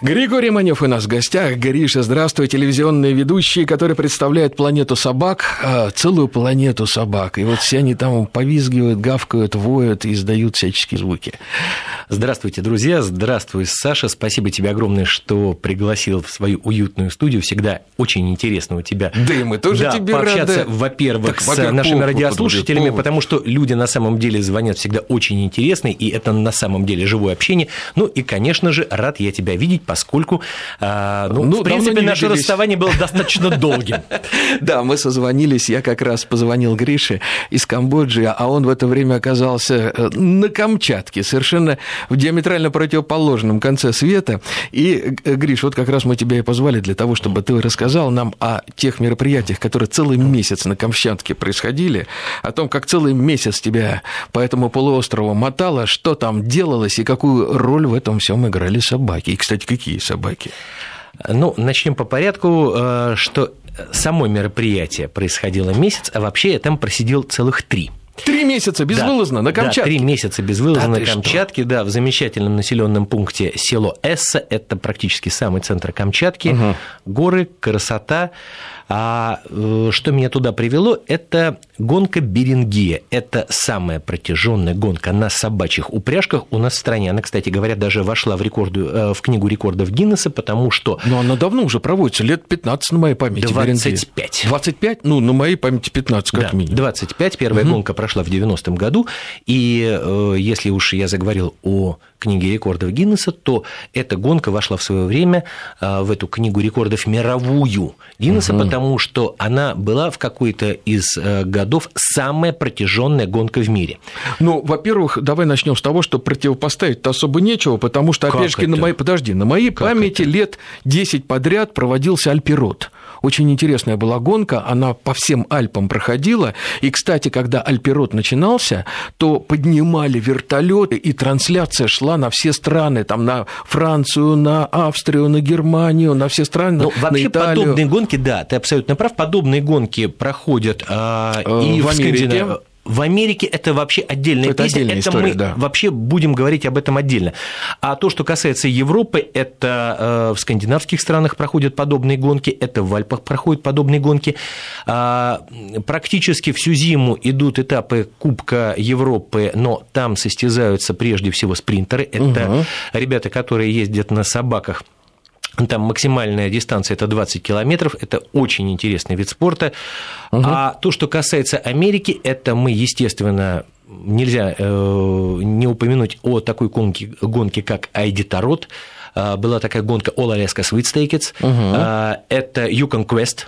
Григорий Манев у нас в гостях. Гриша, здравствуй, телевизионные ведущие, которые представляют планету собак, а, целую планету собак. И вот все они там повизгивают, гавкают, воют и издают всяческие звуки. Здравствуйте, друзья. Здравствуй, Саша. Спасибо тебе огромное, что пригласил в свою уютную студию. Всегда очень интересно у тебя. Да и мы тоже да, тебе пообщаться, рады. во-первых, Так, с нашими повод, радиослушателями, повод. потому что люди на самом деле звонят всегда очень интересные, и это на самом деле живое общение. Ну и, конечно же, рад я тебя видеть, поскольку, а, ну, Ну, в принципе, наше виделись. расставание было достаточно долгим. Да, мы созвонились, я как раз позвонил Грише из Камбоджи, а он в это время оказался э, на Камчатке, совершенно в диаметрально противоположном конце света. И, э, Гриш, вот как раз мы тебя и позвали для того, чтобы ты рассказал нам о тех мероприятиях, которые целый месяц на Камчатке происходили, о том, как целый месяц тебя по этому полуострову мотало, что там делалось и какую роль в этом всем играли собаки. И, кстати, какие собаки? Ну, начнем по порядку, э, что само мероприятие происходило месяц, а вообще я там просидел целых три. Три месяца безвылазно на Да, Камчатке. три месяца безвылазно Да на ты что? Камчатке, да, в замечательном населенном пункте село Эсса, это практически самый центр Камчатки, горы, красота. А э, что меня туда привело, это гонка Берингия. Это самая протяженная гонка на собачьих упряжках у нас в стране. Она, кстати говоря, даже вошла в, рекорду, э, в книгу рекордов Гиннесса, потому что Но она давно уже проводится, лет 15 на моей памяти. 25. 25? Ну, на моей памяти 15, как Да, минимум. 25. Первая гонка прошла в 90-м году. И э, если уж я заговорил о книге рекордов Гиннесса, то эта гонка вошла в свое время э, в эту книгу рекордов мировую Гиннесса, потому что она была в какой-то из э, годов самая протяженная гонка в мире. Ну, во-первых, давай начнем с того, что противопоставить-то особо нечего, потому что, опять же, на моей, подожди, на моей Как памяти это? лет 10 подряд проводился Альпирот. Очень интересная была гонка, она по всем Альпам проходила. И, кстати, когда Альпирот начинался, то поднимали вертолеты, и трансляция шла на все страны, там на Францию, на Австрию, на Германию, на все страны, Ну, на вообще Италию. подобные гонки, да, ты абсолютно прав, подобные гонки проходят а, Э, и в в, Америке. Скандинавии. В Америке это вообще отдельная Это песня, отдельная это история, мы да. вообще будем говорить об этом отдельно. А то, что касается Европы, это э, в скандинавских странах проходят подобные гонки, это в Альпах проходят подобные гонки. А, Практически всю зиму идут этапы Кубка Европы, но там состязаются прежде всего спринтеры. Это ребята, которые ездят на собаках там максимальная дистанция это 20 километров, это очень интересный вид спорта. А то, что касается Америки, это мы, естественно, нельзя э, не упомянуть о такой гонке, гонке как Айдитарот. А, Была такая гонка All Alaska Sweepstakes. А, Это Yukon Quest.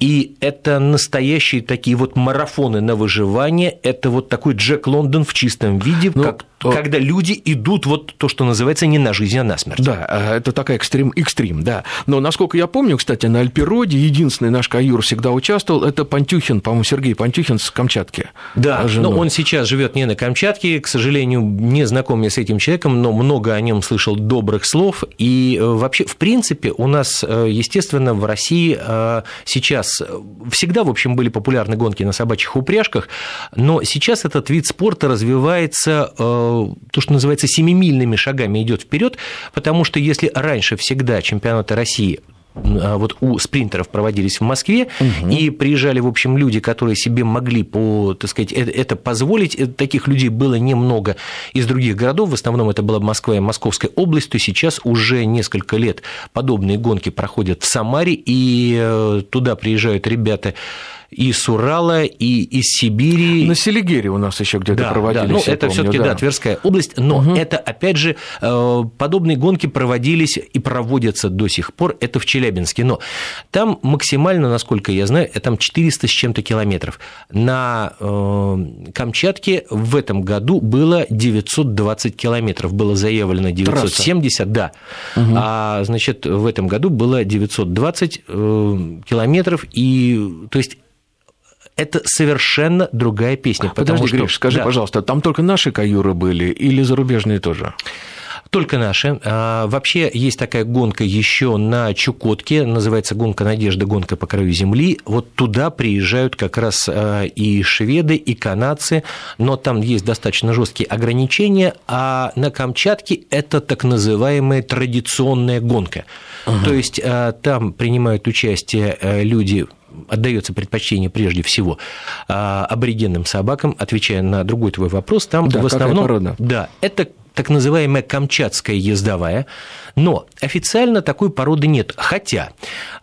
И это настоящие такие вот марафоны на выживание. Это вот такой Джек Лондон в чистом виде, Ну, как- о- когда люди идут вот то, что называется не на жизнь, а на смерть. Да, э, это такая экстрим, экстрим, да. Но, насколько я помню, кстати, на Альпироде единственный наш каюр всегда участвовал, это Пантюхин, по-моему, Сергей Пантюхин с Камчатки. Да, с женой. но он сейчас живет не на Камчатке, к сожалению, не знаком я с этим человеком, но много о нем слышал добрых слов. И э, вообще, в принципе, у нас, э, естественно, в России э, сейчас э, всегда, в общем, были популярны гонки на собачьих упряжках, но сейчас этот вид спорта развивается, э, то, что называется, семимильными шагами идет вперед, потому что если раньше всегда чемпионаты России вот у спринтеров проводились в Москве, и приезжали, в общем, люди, которые себе могли, по, так сказать, это, это позволить. Э, Таких людей было немного из других городов, в основном это была Москва и Московская область, то сейчас уже несколько лет подобные гонки проходят в Самаре, и э, туда приезжают ребята и с Урала, и из Сибири. На Селигере у нас еще где-то Да, проводились. да, ну, это помню, все-таки да. Тверская область, но это, опять же, э, подобные гонки проводились и проводятся до сих пор, это в Челябинске, но там максимально, насколько я знаю, там 400 с чем-то километров. На э, Камчатке в этом году было 920 километров, было заявлено 970, да, а, значит, в этом году было 920 э, километров, и, то есть, это совершенно другая песня. потому Подожди, что- Гриш, скажи, Да. пожалуйста, там только наши каюры были или зарубежные тоже? Только наши. А, вообще есть такая гонка еще на Чукотке, называется гонка Надежды, гонка по краю земли. Вот туда приезжают как раз а, и шведы, и канадцы, но там есть достаточно жесткие ограничения, а на Камчатке это так называемая традиционная гонка. Ага. То есть а, там принимают участие люди отдается предпочтение прежде всего аборигенным собакам, отвечая на другой твой вопрос, там да, в основном... Да, это так называемая камчатская ездовая, но официально такой породы нет. Хотя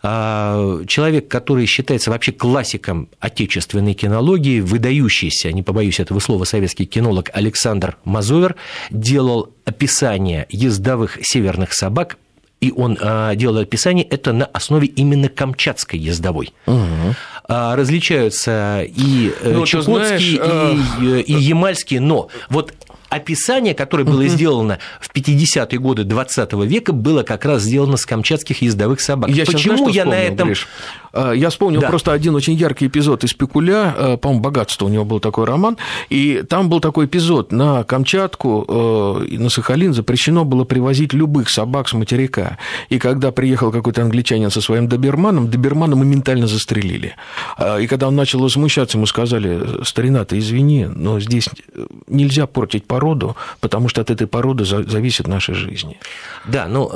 а, человек, который считается вообще классиком отечественной кинологии, выдающийся, не побоюсь этого слова, советский кинолог Александр Мазовер, делал описание ездовых северных собак и он а, делал описание это на основе именно камчатской ездовой. Угу. различаются и э, ну, чукотские, знаешь, и, э, и ямальские, но вот описание, которое было сделано в 50-е годы 20 века, было как раз сделано с камчатских ездовых собак. Я Почему сейчас, я вспомнил, на этом... Гриш? А, я вспомнил да. просто один очень яркий эпизод из Пикуля, а, по-моему, «Богатство» у него был такой роман, и там был такой эпизод, на Камчатку а, и на Сахалин запрещено было привозить любых собак с материка, и когда приехал какой-то англичанин со своим доберманом, добермана моментально застрелили. И когда он начал возмущаться, ему сказали, старина, ты извини, но здесь нельзя портить породу, потому что от этой породы зависит наша жизнь. Да, ну,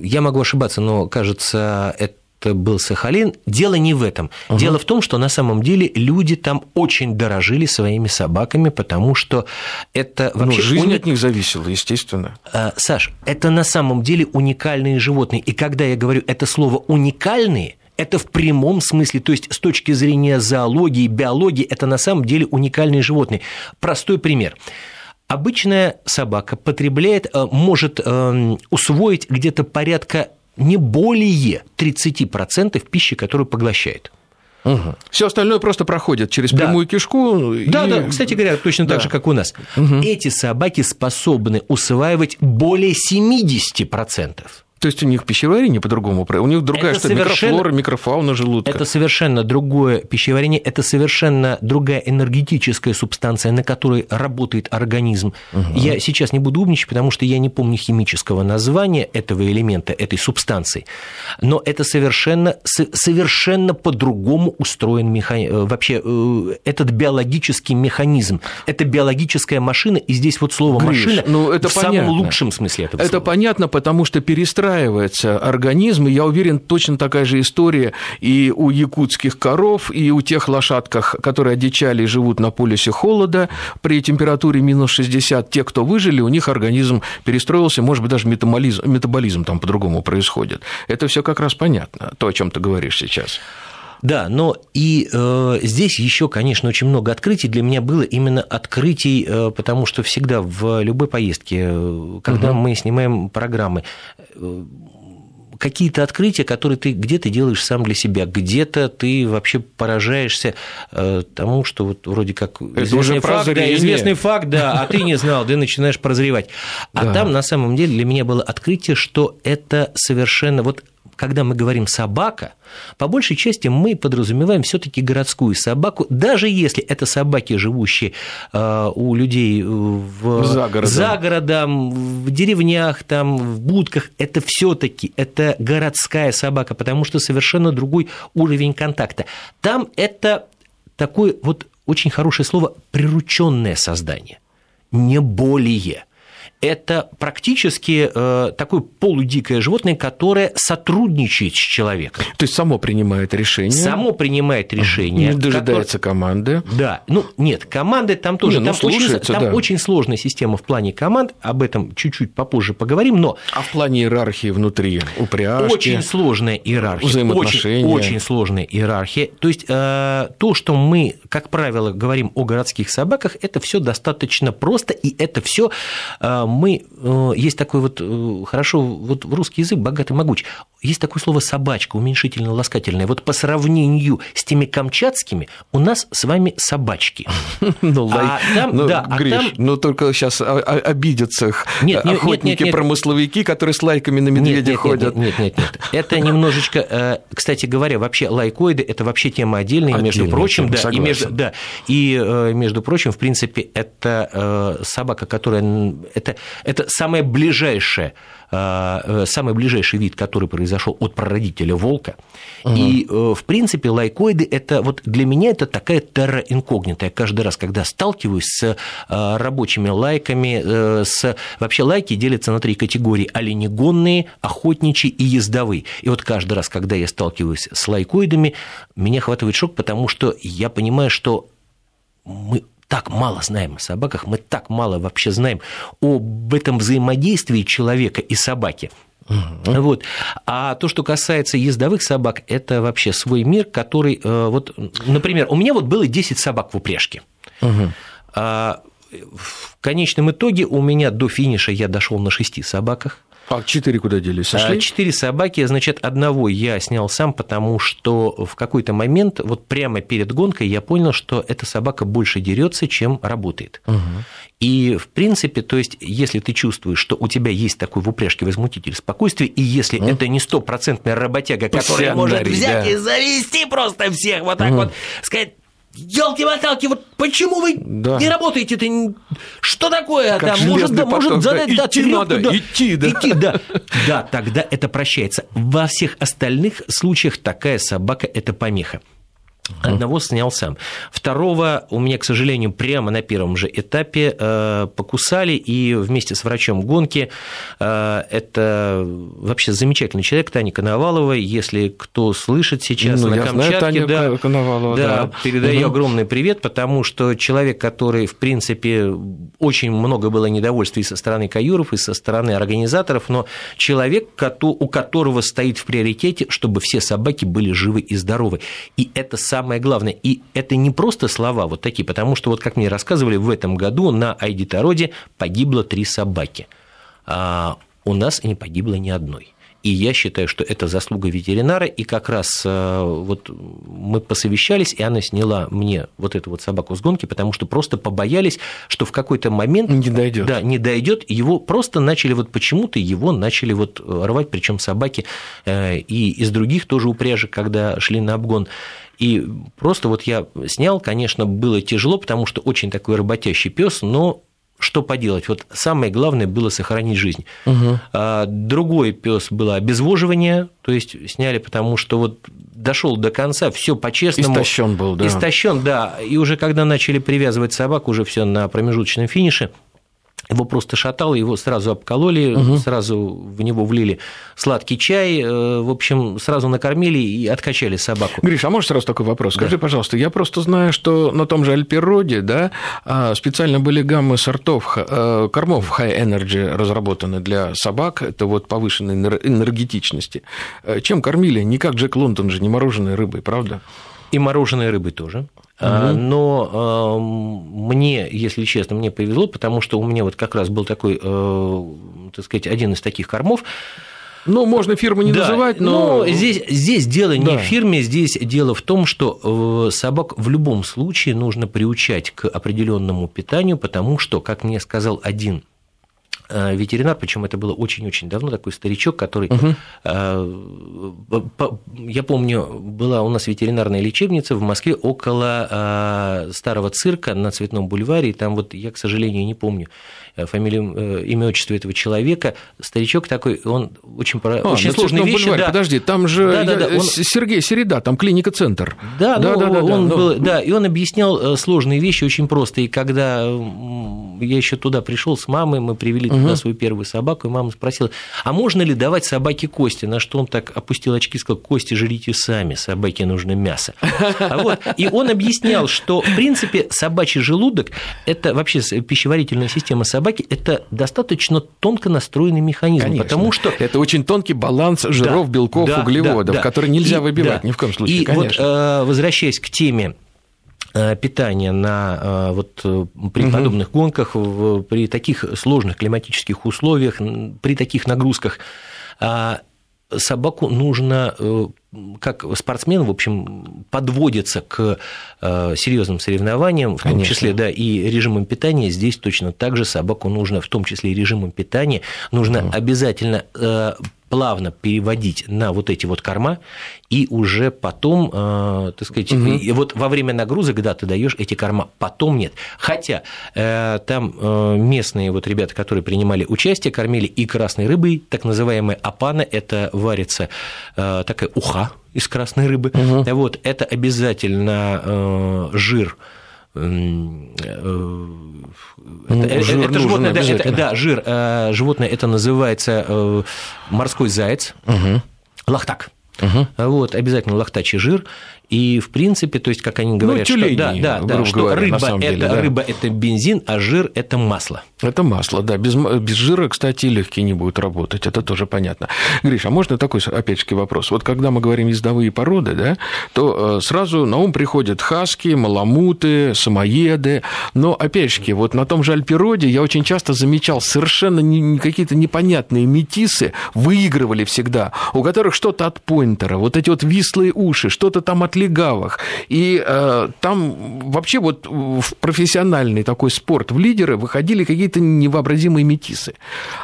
я могу ошибаться, но, кажется, это был Сахалин. Дело не в этом. Угу. Дело в том, что на самом деле люди там очень дорожили своими собаками, потому что это ну, вообще... Ну, жизнь уни... от них зависела, естественно. А, Саш, это на самом деле уникальные животные. И когда я говорю это слово «уникальные», это в прямом смысле, то есть с точки зрения зоологии, биологии, это на самом деле уникальные животные. Простой пример. Обычная собака потребляет, э, может эм, усвоить где-то порядка не более 30% пищи, которую поглощает. Угу. Все остальное просто проходит через да. прямую кишку. Да, и... да, кстати говоря, точно да. так же, как у нас. Угу. Эти собаки способны усваивать более 70%. То есть у них пищеварение по-другому, у них другая это что совершенно... микрофлора, микрофауна желудка. Это совершенно другое пищеварение, это совершенно другая энергетическая субстанция, на которой работает организм. Угу. Я сейчас не буду умничать, потому что я не помню химического названия этого элемента, этой субстанции, но это совершенно, совершенно по-другому устроен механизм. Э, вообще э, этот биологический механизм, это биологическая машина, и здесь вот слово Гриш, машина ну, это в понятно. самом лучшем смысле этого это слова. Понятно, потому что перестраивание перестраивается организм, и я уверен, точно такая же история и у якутских коров, и у тех лошадках, которые одичали и живут на полюсе холода при температуре минус 60, те, кто выжили, у них организм перестроился, может быть, даже метаболизм, метаболизм там по-другому происходит. Это все как раз понятно, то, о чем ты говоришь сейчас. Да, но и э, здесь еще, конечно, очень много открытий. Для меня было именно открытий, э, потому что всегда в любой поездке, э, когда угу. мы снимаем программы, э, какие-то открытия, которые ты где-то делаешь сам для себя, где-то ты вообще поражаешься э, тому, что вот вроде как Это известный, факт, да, известный факт, да, а ты не знал, ты начинаешь прозревать. А да. там на самом деле для меня было открытие, что это совершенно вот когда мы говорим собака, по большей части мы подразумеваем все-таки городскую собаку, даже если это собаки, живущие э, у людей в, за, городом. за городом, в деревнях, там, в будках, это все-таки это городская собака, потому что совершенно другой уровень контакта. Там это такое вот очень хорошее слово прирученное создание, не более это практически э, такое полудикое животное, которое сотрудничает с человеком. То есть само принимает решение. Само принимает решение. Не дожидается которое... команды. Да. Ну, нет, команды там тоже. Не, ну, там очень, там да. очень сложная система в плане команд. Об этом чуть-чуть попозже поговорим. Но... А в плане иерархии внутри упряжки? Очень сложная иерархия. Взаимоотношения. Очень, очень сложная иерархия. То есть э, то, что мы, как правило, говорим о городских собаках, это все достаточно просто, и это все э, мы, э, есть такой вот, э, хорошо, вот русский язык богатый, могуч. Есть такое слово собачка, уменьшительно-ласкательное. Вот по сравнению с теми камчатскими у нас с вами собачки. Ну, а там, ну, да, Гриш, а там... ну только сейчас обидятся нет, охотники-промысловики, которые с лайками на медведя нет, ходят. Нет, нет, нет, Это немножечко, э, кстати говоря, вообще лайкоиды – это вообще тема отдельная, между прочим, да, и между, да, и э, между прочим, в принципе, это э, собака, которая, это, это самая ближайшая самый ближайший вид, который произошел от прародителя волка. Угу. И, э, в принципе, лайкоиды это вот для меня это такая терра инкогнита. Я каждый раз, когда сталкиваюсь с э, рабочими лайками, с... вообще лайки делятся на три категории: оленегонные, охотничьи и ездовые. И вот каждый раз, когда я сталкиваюсь с лайкоидами, меня хватает шок, потому что я понимаю, что мы так мало знаем о собаках, мы так мало вообще знаем об этом взаимодействии человека и собаки. Угу. Вот. А то, что касается ездовых собак, это вообще свой мир, который, э, вот, например, у меня вот было 10 собак в упряжке. Угу. А в конечном итоге у меня до финиша я дошел на шести собаках. А четыре куда делись? Сошли? А, четыре собаки, значит, одного я снял сам, потому что в какой-то момент, вот прямо перед гонкой, я понял, что эта собака больше дерется, чем работает. Угу. И, в принципе, то есть, если ты чувствуешь, что у тебя есть такой в упряжке возмутитель спокойствия, и если mm. это не стопроцентная работяга, которая может взять да. и завести просто всех, вот так mm. вот, сказать, елки-моталки, вот почему вы да. не работаете? -то? Что такое? Как там, может, да, может задать да, идти трёпку, надо, да, идти, да. Идти, да. Да, тогда это прощается. Во всех остальных случаях такая собака – это помеха. Одного снял сам. Второго у меня, к сожалению, прямо на первом же этапе э, покусали, и вместе с врачом гонки э, это вообще замечательный человек, Таня Коновалова. Если кто слышит сейчас ну, на Камчатке, знаю, да, Коновалова, да, да. передаю угу. огромный привет, потому что человек, который, в принципе, очень много было недовольства и со стороны каюров, и со стороны организаторов, но человек, у которого стоит в приоритете, чтобы все собаки были живы и здоровы. И это самое самое главное. И это не просто слова вот такие, потому что, вот как мне рассказывали, в этом году на Айдитороде погибло три собаки. А у нас не погибло ни одной. И я считаю, что это заслуга ветеринара. И как раз э, вот мы посовещались, и она сняла мне вот эту вот собаку с гонки, потому что просто побоялись, что в какой-то момент не дойдет. Да, не дойдет. Его просто начали вот почему-то его начали вот рвать, причем собаки э, и из других тоже упряжек, когда шли на обгон. И просто вот я снял, конечно, было тяжело, потому что очень такой работящий пес, но что поделать? Вот самое главное было сохранить жизнь. Угу. Другой пес было обезвоживание, то есть сняли, потому что вот дошел до конца, все по-честному. Истощен был, да. Истощен, да. И уже когда начали привязывать собак, уже все на промежуточном финише, его просто шатало, его сразу обкололи, угу. сразу в него влили сладкий чай, э, в общем, сразу накормили и откачали собаку. Гриш, а можешь сразу такой вопрос? Скажи, да. пожалуйста, я просто знаю, что на том же Альпероде, да, а, специально были гаммы сортов э, кормов High Energy разработаны для собак, это вот повышенной энергетичности. Э, чем кормили? Не как Джек Лондон же, не мороженой рыбой, правда? И мороженой рыбой тоже. Угу. Но мне, если честно, мне повезло, потому что у меня вот как раз был такой, э, так сказать, один из таких кормов, ну, можно фирму не да, называть, но... но здесь, здесь дело да. не в фирме, здесь дело в том, что э, собак в любом случае нужно приучать к определенному питанию, потому что, как мне сказал один ветеринар, причем это было очень-очень давно, такой старичок, который, угу. я помню, была у нас ветеринарная лечебница в Москве около э, старого цирка на Цветном бульваре, и там вот я, к сожалению, не помню фамилию, имя, отчество этого человека, старичок такой, он очень, а, очень сложные вещи. Бульваре, да. Подожди, там же да, да, да, он... Сергей Середа, там клиника-центр. Да, да, ну, да, да, он да, был, но... да, и он объяснял сложные вещи очень просто, и когда я еще туда пришел с мамой, мы привели угу. свою первую собаку, и мама спросила, а можно ли давать собаке кости? На что он так опустил очки и сказал, кости жрите сами, собаке нужно мясо. Вот. И он объяснял, что, в принципе, собачий желудок – это вообще пищеварительная система собаки, это достаточно тонко настроенный механизм, Конечно. потому что… Это очень тонкий баланс жиров, да, белков, да, углеводов, да, да. который нельзя и, выбивать да. ни в коем случае, И конечно. вот, э, возвращаясь к теме Э, питания на э, вот при угу. подобных гонках, при таких сложных климатических условиях, при таких нагрузках. Собаку нужно как спортсмен, в общем, подводится к серьезным соревнованиям, в том Конечно. числе, да, и режимом питания. Здесь точно так же собаку нужно, в том числе и режимом питания, нужно угу. обязательно плавно переводить на вот эти вот корма, и уже потом, э, так сказать, угу. и вот во время нагрузок, да, ты даешь эти корма, потом нет. Хотя э, там э, местные вот ребята, которые принимали участие, кормили и красной рыбой, так называемая апана, это варится э, такая уха из красной рыбы, угу. вот, это обязательно э, жир это, жир это животное, да, это, да, жир. Э, животное это называется э, морской заяц, угу. лахтак. Угу. Вот, обязательно лохтачий жир. И, в принципе, то есть, как они говорят, ну, тюлени, что, да, да, да, что говоря, рыба, это, деле, да. рыба – это бензин, а жир – это масло. Это масло, да. Без, без жира, кстати, легкие не будут работать, это тоже понятно. Гриш, а можно такой, опять же, вопрос? Вот когда мы говорим ездовые породы, да, то э, сразу на ум приходят хаски, маламуты, самоеды, но, опять же, вот на том же альпироде я очень часто замечал совершенно не, какие-то непонятные метисы выигрывали всегда, у которых что-то от поинтера, вот эти вот вислые уши, что-то там от легавых. И э, там вообще вот в профессиональный такой спорт в лидеры выходили какие-то невообразимые метисы.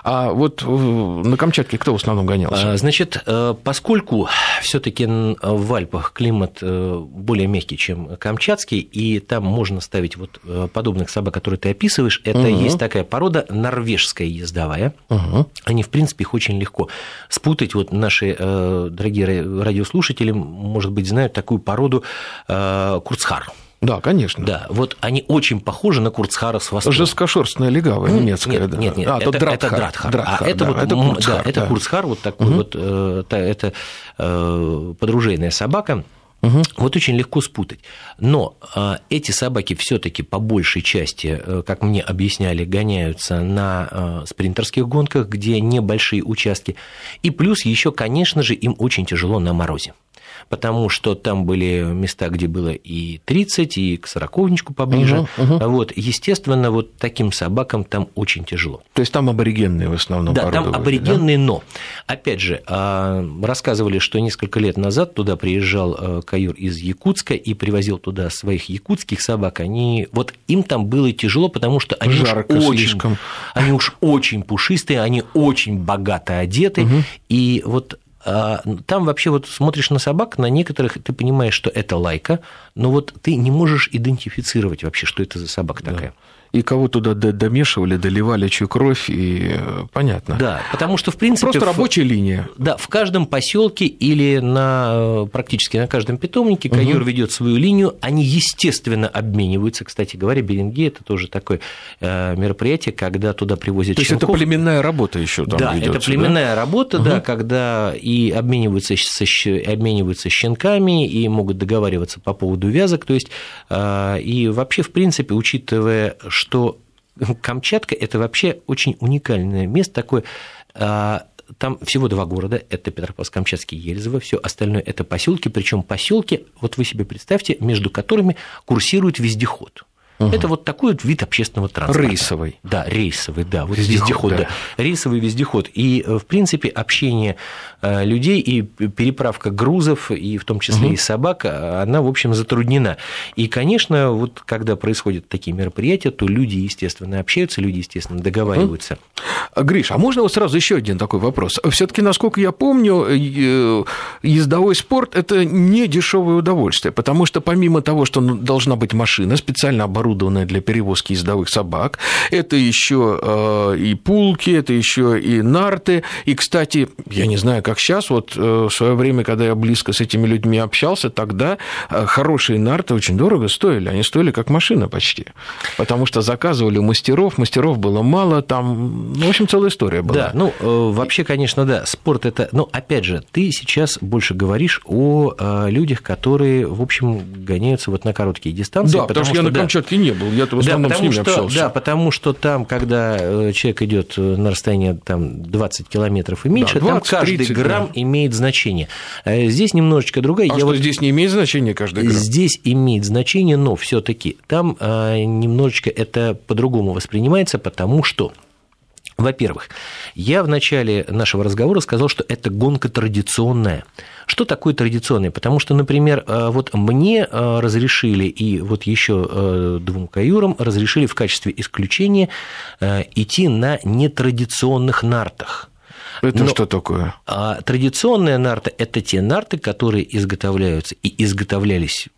А вот на Камчатке кто в основном гонялся? А, значит, э, поскольку все таки в Альпах климат э, более мягкий, чем камчатский, и там можно ставить вот э, подобных собак, которые ты описываешь, это угу. есть такая порода норвежская ездовая. Угу. Они, в принципе, их очень легко спутать. Вот наши дорогие радиослушатели, может быть, знают такую породу э, курцхар. Да, конечно. Да, вот они очень похожи на Курцхара с востока. Жесткошерстная легавая ну, немецкая, нет, да. Нет, нет, а, это, это, это Дратхар. Дратхар. А это, да, вот, это Курцхар. Да, это да. Курцхар, вот такой угу. вот, э, это э, подружейная собака. Угу. Вот очень легко спутать. Но э, эти собаки все-таки по большей части, э, как мне объясняли, гоняются на э, спринтерских гонках, где небольшие участки. И плюс еще, конечно же, им очень тяжело на морозе потому что там были места, где было и 30, и к сороковничку поближе. Угу, угу. Вот, естественно, вот таким собакам там очень тяжело. То есть там аборигенные в основном Да, там аборигенные, да? но, опять же, а, рассказывали, что несколько лет назад туда приезжал э, каюр из Якутска и привозил туда своих якутских собак. Они, вот им там было тяжело, потому что они Жарко уж очень, слишком. они уж очень пушистые, они очень богато одеты, угу. и вот а, там вообще вот смотришь на собак, на некоторых ты понимаешь, что это лайка, но вот ты не можешь идентифицировать вообще, что это за собака да. такая и кого туда домешивали, доливали чью кровь, и э, понятно. Да, потому что, в принципе... Просто рабочая линия. Да, в каждом поселке или на, э, практически на каждом питомнике угу. ведет свою линию, они, естественно, обмениваются. Кстати говоря, Беринги – это тоже такое э, мероприятие, когда туда привозят То есть это племенная работа еще там Да, ведется, это племенная да? работа, угу. да, когда и обмениваются, обмениваются щенками, и могут договариваться по поводу вязок, то есть и вообще, в принципе, учитывая, что Камчатка – это вообще очень уникальное место, такое а, там всего два города, это Петропавловск-Камчатский, Ельзово, все остальное это поселки, причем поселки, вот вы себе представьте, между которыми курсирует вездеход. Угу. Это вот такой вот вид общественного транспорта. Рейсовый. Да, рейсовый, да, вот вездеход, вездеход да. да. Рейсовый вездеход. И, э, в принципе, общение людей и переправка грузов, и в том числе угу. и собак, э, она, в общем, затруднена. И, конечно, вот когда происходят такие мероприятия, то люди, естественно, общаются, люди, естественно, договариваются. Угу. Гриш, а можно вот сразу еще один такой вопрос? Все-таки, насколько я помню, ездовой спорт – это не дешевое удовольствие, потому что помимо того, что ну, должна быть машина, специально оборудованная, оборудованная для перевозки ездовых собак. Это еще э, и пулки, это еще и нарты. И, кстати, я не знаю, как сейчас, вот э, в свое время, когда я близко с этими людьми общался, тогда э, хорошие нарты очень дорого стоили. Они стоили как машина почти. Потому что заказывали мастеров, мастеров было мало, там, ну, в общем, целая история была. Да, ну, вообще, конечно, да, спорт это... Ну, опять же, ты сейчас больше говоришь о людях, которые, в общем, гоняются вот на короткие дистанции. Да, потому, потому что, что я на Камчатке не был. Я в основном да, с ними что, общался. Да, потому что там, когда э, человек идет э, на расстояние там, 20 километров и меньше, да, 20, там каждый 30, грамм да. имеет значение. Э, здесь немножечко другая. А Я что, вот... здесь не имеет значения каждый грамм? Здесь имеет значение, но все таки там немножечко это по-другому воспринимается, потому что Во-первых, я в начале нашего разговора сказал, что это гонка традиционная. Что такое традиционное? Потому что, например, э, вот мне э, разрешили, и вот еще двум каюрам разрешили в качестве исключения идти на нетрадиционных нартах. Это Но, что такое? А традиционная нарта – это те нарты, которые изготовляются и изготовлялись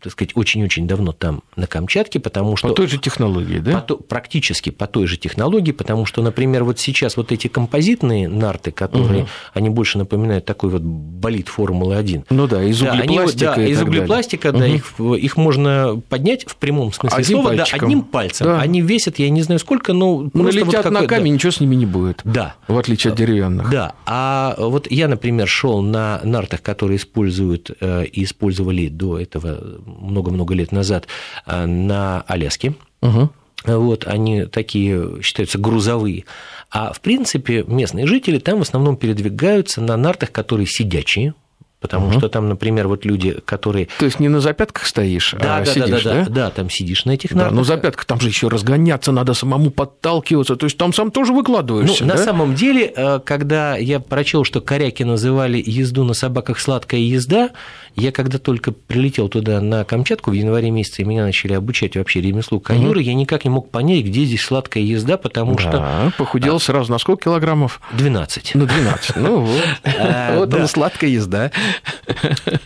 так сказать, очень-очень давно там на Камчатке, потому что... По той же технологии, да? По, практически по той же технологии, потому что, например, вот сейчас вот эти композитные нарты, которые, угу. они больше напоминают такой вот болид Формулы-1. Ну да, из углепластика да, они, да, из углепластика, да, их, их можно поднять в прямом смысле одним слова, пальчиком. да, одним пальцем. Да. Они весят, я не знаю сколько, но... Ну, летят вот на камень, ничего с ними не будет. Да. В отличие от деревянных. Да, а вот я, например, шел на нартах, которые используют э, и использовали до этого много-много лет назад э, на Аляске. Угу. Вот, они такие считаются грузовые. А в принципе местные жители там в основном передвигаются на нартах, которые сидячие, Потому угу. что там, например, вот люди, которые... То есть не на запятках стоишь, да, а да, сидишь, да? Да, да, да, там сидишь на этих нартах. Да, но запятка там же еще разгоняться, надо самому подталкиваться, то есть там сам тоже выкладываешься, Ну, да? на самом деле, э, когда я прочел, что коряки называли езду на собаках сладкая езда, я когда только прилетел туда на Камчатку в январе месяце, и меня начали обучать вообще ремеслу каюры, угу. я никак не мог понять, где здесь сладкая езда, потому да, что... похудел а... сразу на сколько килограммов? 12. Ну, 12, ну вот. А, вот она сладкая езда.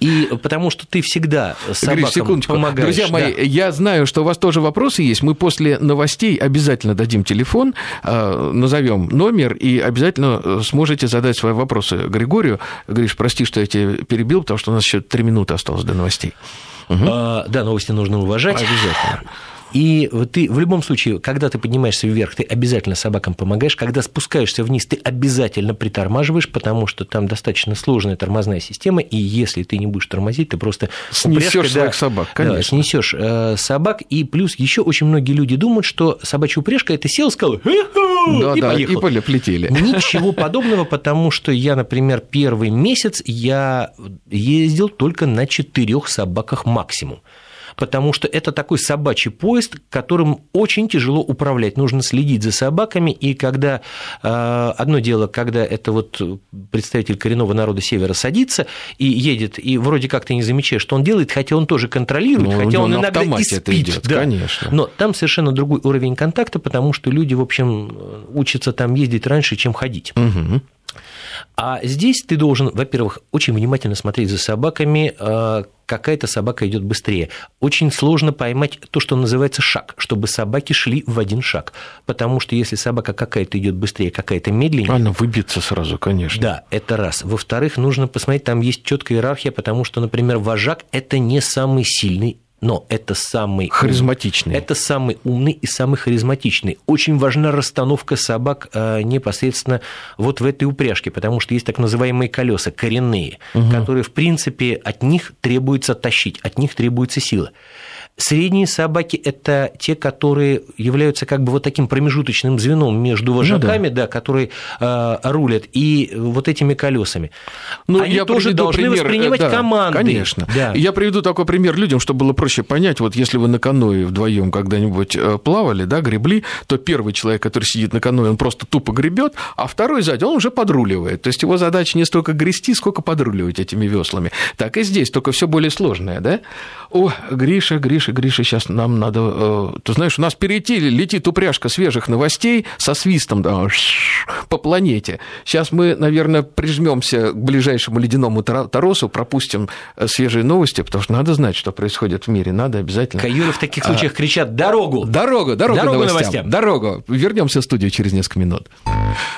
И потому что ты всегда собакам Гриш, помогаешь. Друзья мои, да. я знаю, что у вас тоже вопросы есть. Мы после новостей обязательно дадим телефон, э, назовем номер, и обязательно э, сможете задать свои вопросы Григорию. Гриш, прости, что я тебя перебил, потому что у нас еще три минуты осталось до новостей. Угу. А, да, новости нужно уважать. Обязательно. И ты в любом случае, когда ты поднимаешься вверх, ты обязательно собакам помогаешь. Когда спускаешься вниз, ты обязательно притормаживаешь, потому что там достаточно сложная тормозная система, и если ты не будешь тормозить, ты просто снесешь своих да, собак, конечно. Да, снесешь э, собак. И плюс еще очень многие люди думают, что собачья упряжка это сел, сказал, да, и да, поехал. И полетели. Ничего подобного, потому что я, например, первый месяц я ездил только на четырех собаках максимум потому что это такой собачий поезд, которым очень тяжело управлять. Нужно следить за собаками, и когда э, одно дело, когда это вот представитель коренного народа Севера садится и едет, и вроде как ты не замечаешь, что он делает, хотя он тоже контролирует, ну, хотя он иногда и спит. Это идет, да. конечно. Но там совершенно другой уровень контакта, потому что люди, в общем, учатся там ездить раньше, чем ходить. Угу. А здесь ты должен, во-первых, очень внимательно смотреть за собаками, а, какая-то собака идет быстрее. Очень сложно поймать то, что называется шаг, чтобы собаки шли в один шаг. Потому что если собака какая-то идет быстрее, какая-то медленнее... Она выбьется сразу, конечно. Да, это раз. Во-вторых, нужно посмотреть, там есть четкая иерархия, потому что, например, вожак – это не самый сильный но это самый харизматичный. Это самый умный и самый харизматичный. Очень важна расстановка собак э, непосредственно вот в этой упряжке, потому что есть так называемые колеса коренные, угу. которые в принципе от них требуется тащить, от них требуется сила. Средние собаки – это те, которые являются как бы вот таким промежуточным звеном между вожаками, ну, да. да, которые э, рулят, и вот этими колесами. Ну, Они я тоже должны пример, воспринимать да, команды. Конечно. Да. Я приведу такой пример людям, чтобы было проще понять. Вот если вы на каное вдвоем когда-нибудь э, плавали, да, гребли, то первый человек, который сидит на каное, он просто тупо гребет, а второй сзади, он уже подруливает. То есть его задача не столько грести, сколько подруливать этими веслами. Так и здесь, только все более сложное, да? О, Гриша, Гриша, Гриша, Гриша, сейчас нам надо... Э, ты знаешь, у нас впереди летит упряжка свежих новостей со свистом да, по планете. Сейчас мы, наверное, прижмемся к ближайшему ледяному Торосу, пропустим э, свежие новости, потому что надо знать, что происходит в мире. Надо обязательно... Каюры в таких случаях а, кричат «Дорогу!» Дорогу, дорогу, дорогу новостям. новостям. Дорогу. Вернемся в студию через несколько минут.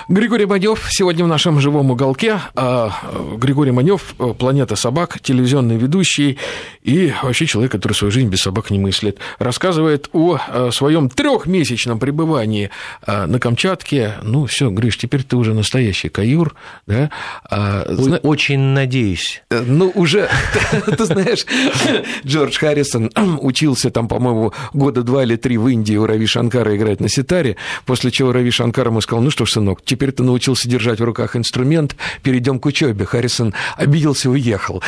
Григорий Манев сегодня в нашем живом уголке. А, Григорий Манев, э, «Планета собак», телевизионный ведущий и вообще человек, который свою жизнь без собак собак не мыслит, рассказывает о э, своем трехмесячном пребывании э, на Камчатке. Ну, все, Гриш, теперь ты уже настоящий каюр, да? А, Ой, очень надеюсь. Э, ну, уже, ты знаешь, Джордж Харрисон учился там, по-моему, года два или три в Индии у Рави Шанкара играть на ситаре, после чего Рави Шанкар ему сказал, ну что ж, сынок, теперь ты научился держать в руках инструмент, перейдем к учебе. Харрисон обиделся и уехал.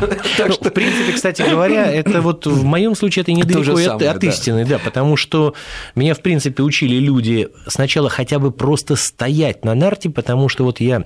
В принципе, кстати говоря, это вот в моем случае это недалеко от истины, да, потому что меня, в принципе, учили люди сначала хотя бы просто стоять на нарте, потому что вот я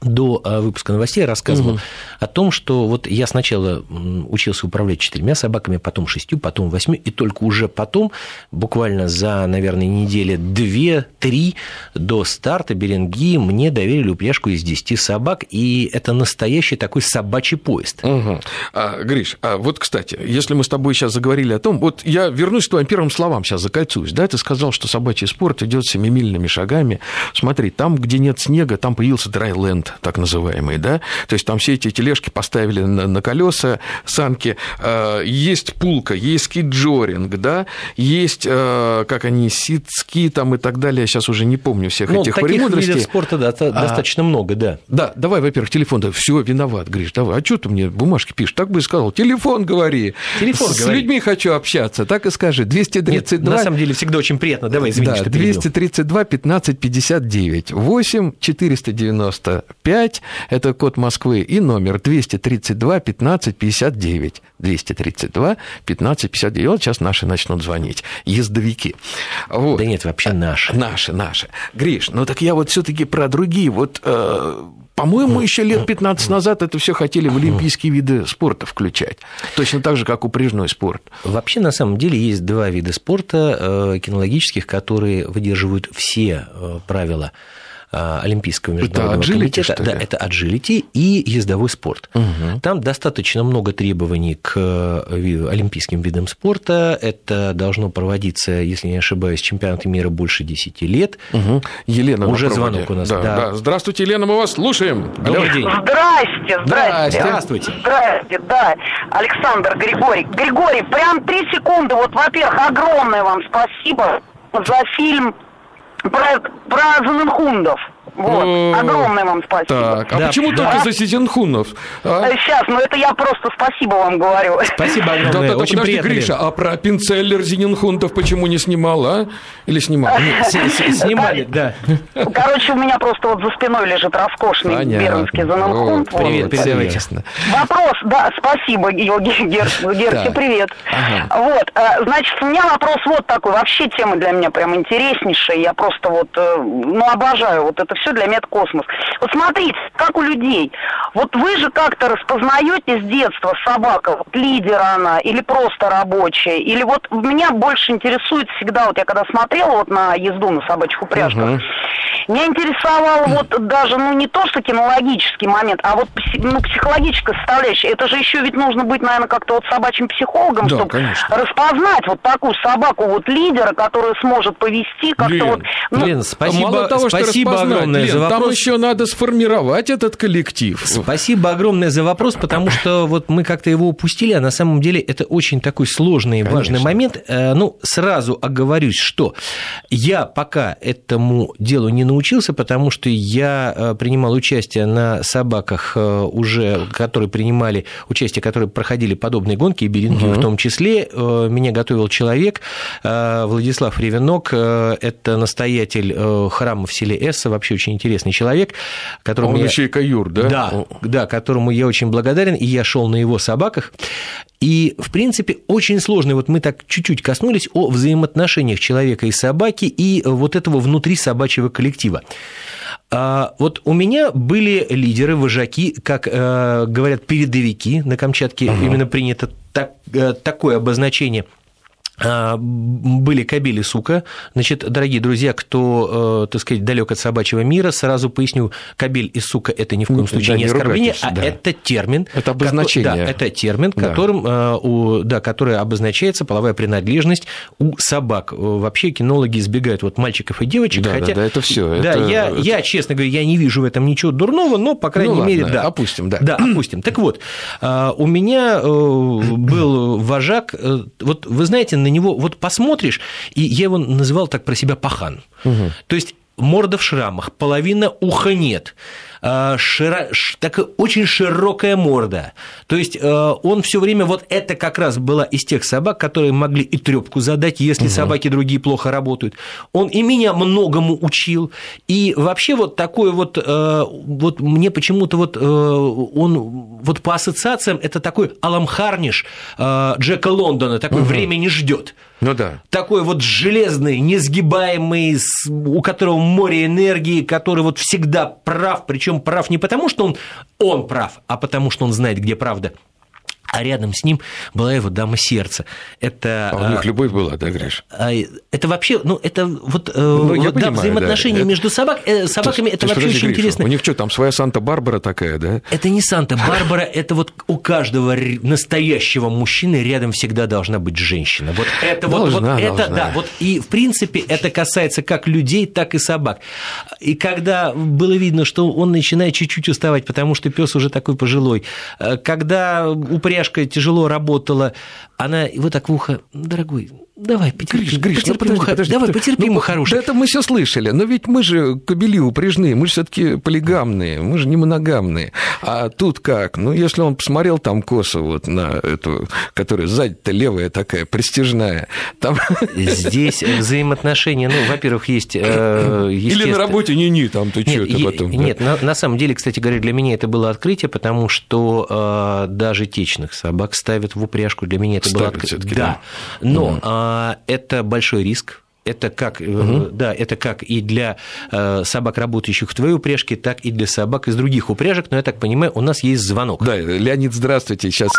до э, выпуска новостей рассказывал угу. о том, что вот я сначала учился управлять четырьмя собаками, потом шестью, потом восьмью, и только уже потом, буквально за, наверное, недели две-три до старта Беренги мне доверили упряжку из десяти собак, и это настоящий такой собачий поезд. Угу. А, Гриш, а вот, кстати, если мы с тобой сейчас заговорили о том, вот я вернусь к твоим первым словам, сейчас закольцуюсь, да, ты сказал, что собачий спорт идет семимильными шагами. Смотри, там, где нет снега, там появился драйленд, так называемый, да, то есть там все эти тележки поставили на, на колеса, санки, э, есть пулка, есть скиджоринг, да, есть, э, как они, ситски там и так далее, я сейчас уже не помню всех ну, этих премудростей. видов спорта да, а, достаточно много, да. Да, давай, во-первых, телефон, да, все, виноват, Гриш, давай, а что ты мне бумажки пишешь? Так бы и сказал, телефон говори. Телефон С говори. людьми хочу общаться, так и скажи, 232... Нет, на самом деле всегда очень приятно, давай, извини, да, что 232 15 59, 8 490 5, это код Москвы, и номер 232 15 59. 232 15 59. Вот сейчас наши начнут звонить. Ездовики. Вот. Да нет, вообще наши. Наши, наши. Гриш, ну так я вот все таки про другие. Вот э, по-моему, еще лет 15 назад это все хотели в олимпийские виды спорта включать. Точно так же, как упряжной спорт. Вообще, на самом деле, есть два вида спорта э, кинологических, которые выдерживают все э, правила Олимпийского международного это комитета. Что ли? Да, это agility и ездовой спорт. Угу. Там достаточно много требований к э, олимпийским видам спорта. Это должно проводиться, если не ошибаюсь, чемпионаты мира больше 10 лет. Угу. Елена Уже звонок у нас. Да, да. Да. Здравствуйте, Елена, мы вас слушаем. Добрый день. Здрасте, здрасте. Здравствуйте. Здрасте, да. Александр Григорий. Григорий, прям три секунды. Вот, во-первых, огромное вам спасибо за фильм про, про Зененхундов. Вот. Огромное вам спасибо. Так, а да, почему да. только за Сизенхунов? А? Сейчас, ну это я просто спасибо вам говорю. Спасибо огромное, да, да, очень подожди, Гриша, а про Пинцеллер Зененхунтов почему не снимал, а? Или снимал? Снимали, да. Короче, у меня просто вот за спиной лежит роскошный бернский Зененхунд. Привет, передавайте. Вопрос, да, спасибо, Герси, привет. Вот, э, значит, у меня вопрос вот такой. Вообще тема для меня прям интереснейшая. Я просто вот, э, ну, обожаю вот это все все для меня это космос. Вот смотрите, как у людей. Вот вы же как-то распознаете с детства собака, вот лидер она, или просто рабочая, или вот меня больше интересует всегда, вот я когда смотрела вот на езду на собачьих упряжках, uh-huh. Меня интересовало вот даже, ну, не то, что кинологический момент, а вот ну, психологическая составляющая. Это же еще ведь нужно быть, наверное, как-то вот собачьим психологом, да, чтобы конечно. распознать вот такую собаку, вот лидера, которая сможет повести как-то вот... Ну... Лен, спасибо, Мало того, спасибо огромное Лен, за вопрос. Там еще надо сформировать этот коллектив. Спасибо огромное за вопрос, потому что вот мы как-то его упустили, а на самом деле это очень такой сложный и важный момент. Э, ну, сразу оговорюсь, что я пока этому делу не научился, потому что я э, принимал участие на собаках э, уже, которые принимали участие, которые проходили подобные гонки, и Беринги угу. в том числе. Меня готовил человек, Владислав Ревенок, это настоятель храма в селе Эсса, вообще очень интересный человек. Которому Он я... еще и каюр, да? Да, да, которому я очень благодарен, и я шел на его собаках. И, в принципе, очень сложно. Вот мы так чуть-чуть коснулись о взаимоотношениях человека и собаки и вот этого внутри собачьего коллектива. А, вот у меня были лидеры, вожаки, как э, говорят, передовики на Камчатке, угу. именно принято так, э, такое обозначение – были кабели сука. Значит, дорогие друзья, кто, э, так сказать, далек от собачьего мира, сразу поясню, кабель и сука – это ни в коем случае да, не оскорбление, а да. это термин. Это обозначение. Который, да, это термин, да. которым, э, у, да, который обозначается половая принадлежность у собак. Вообще кинологи избегают вот мальчиков и девочек. Да, хотя, да, да, это все. Да, это... Я, я, честно говоря, я не вижу в этом ничего дурного, но, по крайней ну, мере, ладно, да. опустим, да. Да, опустим. Так вот, э, у меня был вожак, вот вы знаете, на него, вот посмотрите, смотришь, и я его называл так про себя пахан. Угу. То есть морда в шрамах, половина уха нет. Э, широ... такая очень широкая морда. То есть э, он все время, вот это как раз была из тех собак, которые могли и трепку задать, если угу. собаки другие плохо работают. Он и меня многому учил. И вообще вот такой вот, вот мне почему-то вот он вот по ассоциациям это такой Алам Харниш Джека Лондона, такой угу. время не ждет. Ну да. Такой вот железный, несгибаемый, у которого море энергии, который вот всегда прав, причем прав не потому, что он, он прав, а потому, что он знает, где правда а рядом с ним была его дама сердца. Это, а у них а, любовь была, да, Гриш? А, это вообще, ну, это вот, э, ну, вот да, понимаю, взаимоотношения да. между собак, э, собаками, то, это то вообще очень Гриша, интересно. У них что, там своя Санта-Барбара такая, да? Это не Санта-Барбара, это вот у каждого настоящего мужчины рядом всегда должна быть женщина. Вот это вот, вот это, да, вот и в принципе это касается как людей, так и собак. И когда было видно, что он начинает чуть-чуть уставать, потому что пес уже такой пожилой, э, когда упряжь упряжка тяжело работала, она вот так в ухо, дорогой, давай, потерпи, Гриш, Гриш, потерпи, ну, подожди, подожди, давай, потерпи, ну, хороший. Да это мы все слышали, но ведь мы же кобели упряжные, мы же все-таки полигамные, мы же не моногамные. А тут как? Ну, если он посмотрел там косо вот на эту, которая сзади-то левая такая, престижная, там... Здесь взаимоотношения, ну, во-первых, есть... Э, Или на работе не-не, там ты что-то потом... Нет, на, на самом деле, кстати говоря, для меня это было открытие, потому что э, даже течных собак ставят в упряжку, для меня это было открытие. Да, да. но... Угу а, это большой риск, это как, угу. да, это как и для э, собак, работающих в твоей упряжке, так и для собак из других упряжек. Но я так понимаю, у нас есть звонок. Да, Леонид, здравствуйте. Сейчас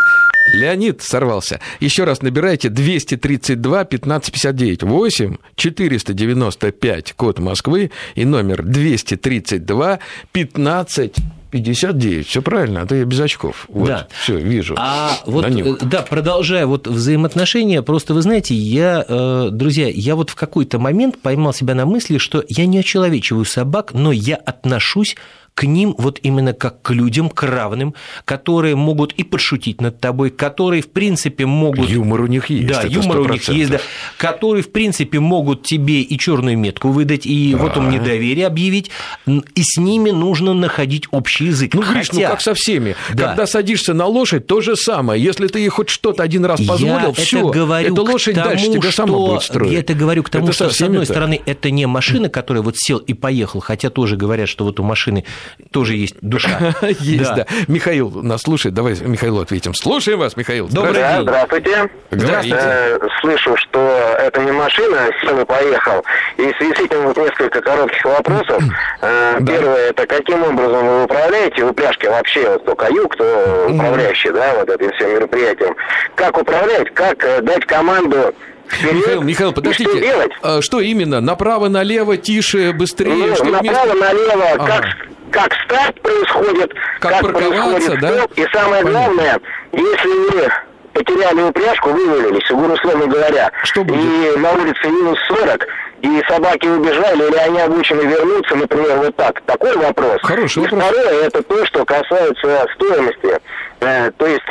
Леонид сорвался. Еще раз набирайте 232 1559 8 495 код Москвы и номер 232 15 59, все правильно, а то я без очков. Вот, да. все, вижу. А вот, э, да, продолжая вот взаимоотношения, просто вы знаете, я, э, друзья, я вот в какой-то момент поймал себя на мысли, что я не очеловечиваю собак, но я отношусь к ним вот именно как к людям, к равным, которые могут и подшутить над тобой, которые, в принципе, могут... Юмор у них есть. Да, юмор 100%. у них есть, да. Которые, в принципе, могут тебе и черную метку выдать, и а вот им недоверие объявить, и с ними нужно находить общий язык. Ну, Гриш, ну как со всеми. Да. Когда садишься на лошадь, то же самое. Если ты ей хоть что-то один раз позволил, все, эта лошадь тому, дальше тебя что... сама будет строить. Я это говорю к тому, это что, с одной стороны, это не машина, которая вот сел и поехал, хотя тоже говорят, что вот у машины тоже есть душа. Есть, да. Михаил нас слушает. Давай Михаилу ответим. Слушаем вас, Михаил. Добрый день. Здравствуйте. Здравствуйте. Э, слышу, что это не машина, сел и поехал. И в связи с этим вот несколько коротких вопросов. Э, первое, это каким образом вы управляете упряжкой вообще, вот кто каю, кто управляющий, да, вот этим всем мероприятием. Как управлять, как э, дать команду Вперед. Михаил, Михаил, подождите. Что, делать? А, что именно? Направо, налево, тише, быстрее? Ну, что направо, вместо... налево, ага. как как старт происходит, как, как происходит да? стоп. И самое Понятно. главное, если вы потеряли упряжку, вывалились, условно говоря, Что будет? и на улице минус 40, и собаки убежали, или они обучены вернуться, например, вот так. Такой вопрос. Хороший и вопрос. второе, это то, что касается стоимости. Э, то есть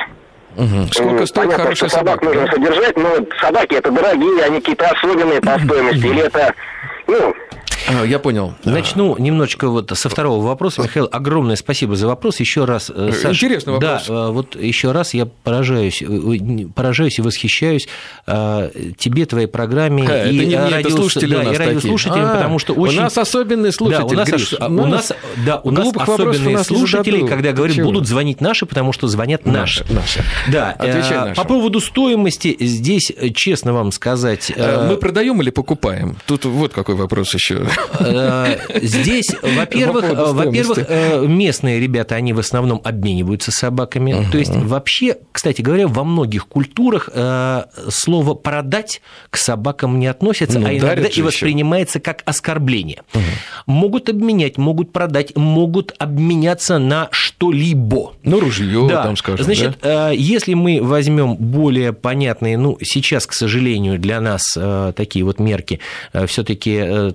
Угу. Сколько стоит Понятно, хорошая что собак собака? нужно да? содержать, но собаки это дорогие, они какие-то особенные по стоимости, или это, ну, я понял. Начну немножечко вот со второго вопроса. Михаил, огромное спасибо за вопрос. Еще раз, э, Саш, Интересный вопрос. Да, вот еще раз я поражаюсь, э, поражаюсь и восхищаюсь э, тебе, твоей программе а, и, не, радио, слушатели да, и радиослушателям, а, потому что очень... У нас особенные слушатели, да, у нас, Гриш, у нас, да, у нас особенные нас слушатели, когда говорят, будут звонить наши, потому что звонят наши. Наши. Да. Отвечай нашим. По поводу стоимости, здесь, честно вам сказать... Мы продаем или покупаем? Тут вот какой вопрос еще. Э, здесь, во-первых, во-первых, э, местные ребята, они в основном обмениваются собаками. То есть вообще, кстати говоря, во многих культурах э, слово «продать» к собакам не относится, ну, а иногда и воспринимается как оскорбление. Могут обменять, могут продать, могут обменяться на что-либо. Ну, ружье, там, скажем. Значит, если мы возьмем более понятные, ну, сейчас, к сожалению, для нас такие вот мерки, все-таки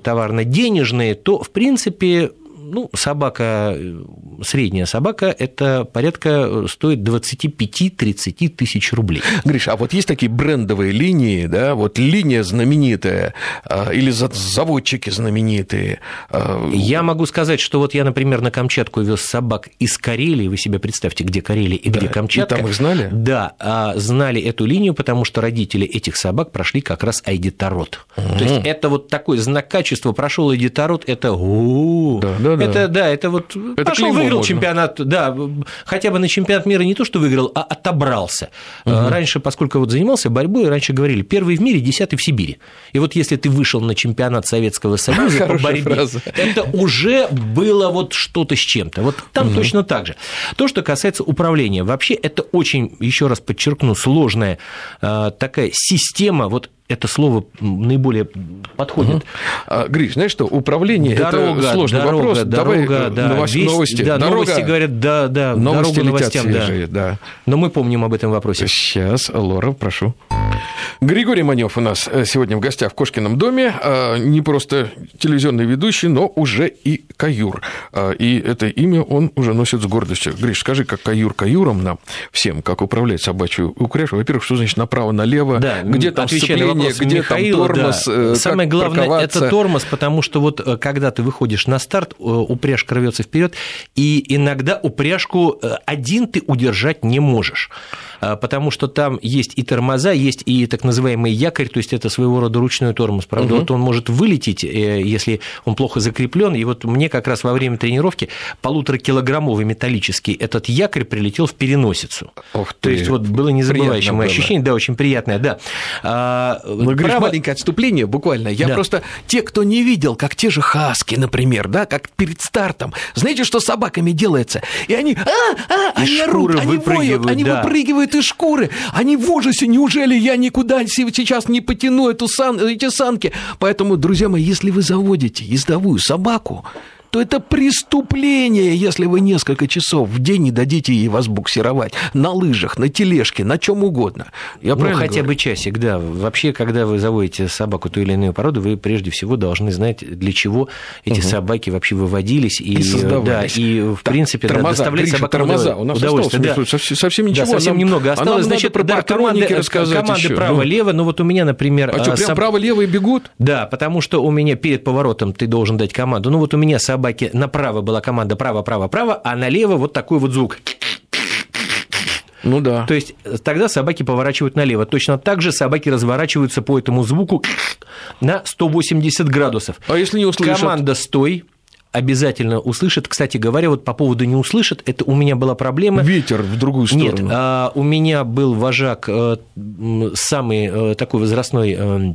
товарно-денежные, то, в принципе, ну, собака, средняя собака, это порядка стоит 25-30 тысяч рублей. Гриш, а вот есть такие брендовые линии, да, вот линия знаменитая, или заводчики знаменитые? Я могу сказать, что вот я, например, на Камчатку вез собак из Карелии, вы себе представьте, где Карелия и да, где Камчатка. И там их знали? Да, а, знали эту линию, потому что родители этих собак прошли как раз Айдитарот. Угу. То есть это вот такой знак качества, прошел Айдитарот, это да, да, да. это да, это вот это пошел выиграл можно. чемпионат, да, хотя бы на чемпионат мира не то, что выиграл, а отобрался. Угу. Раньше, поскольку вот занимался борьбой, раньше говорили, первый в мире, десятый в Сибири. И вот если ты вышел на чемпионат Советского Союза по борьбе, это уже было вот что-то с чем-то. Вот там угу. точно так же. То, что касается управления, вообще это очень, еще раз подчеркну, сложная э, такая система. Вот это слово наиболее подходит. Угу. Гриш, знаешь что, управление дорога, это сложный дорога, вопрос. Дорога, Давай да, новость, весь, новости. Да, дорога, новости говорят, да, да, новости дорога новостям, свежие, да. да. Но мы помним об этом вопросе. Сейчас, Лора, прошу. Григорий Манев у нас э, сегодня в гостях в Кошкином доме. А, не просто телевизионный ведущий, но уже и каюр. А, и это имя он уже носит с гордостью. Гриш, скажи, как каюр каюром нам всем, как управлять собачью упряжью. Во-первых, что значит направо-налево? Да, где там сцепление, где Михаила, там тормоз? Да. Э, Самое главное – это тормоз, потому что вот э, когда ты выходишь на старт, упряжка рвется вперед, и иногда упряжку один ты удержать не можешь потому что там есть и тормоза, есть и так называемый якорь, то есть это своего рода ручной тормоз. Правда, угу. вот он может вылететь, э, если он плохо закреплен. И вот мне как раз во время тренировки полуторакилограммовый металлический этот якорь прилетел в переносицу. Ох ты. То есть вот было незабывающее ощущение, да, очень приятное, да. А, ну, Право... маленькое отступление буквально. Я да. просто те, кто не видел, как те же хаски, например, да, как перед стартом, знаете, что с собаками делается? И они, а, а, и они орут, они воют, они да. выпрыгивают из шкуры, они в ужасе, неужели я никуда сейчас не потяну эту сан, эти санки? Поэтому, друзья мои, если вы заводите ездовую собаку, то это преступление, если вы несколько часов в день не дадите ей вас буксировать на лыжах, на тележке, на чем угодно. Я ну, хотя говорю? бы часик, да. Вообще, когда вы заводите собаку ту или иную породу, вы прежде всего должны знать, для чего эти угу. собаки вообще выводились и, и да, и в так, принципе тормоза, да, доставлять Гриша, собакам тормоза. У нас удовольствие. Да. Совсем, совсем ничего. Да, совсем нам, немного осталось. Значит, про да, команды, команды право-лево. Ну вот у меня, например... А что, прям соб... право-лево и бегут? Да, потому что у меня перед поворотом ты должен дать команду. Ну вот у меня собаки направо была команда право-право-право, а налево вот такой вот звук. Ну да. То есть тогда собаки поворачивают налево. Точно так же собаки разворачиваются по этому звуку на 180 градусов. А если не услышат? Команда «стой», обязательно услышит. Кстати говоря, вот по поводу не услышит, это у меня была проблема. Ветер в другую сторону. Нет, а, у меня был вожак э, самый э, такой возрастной э,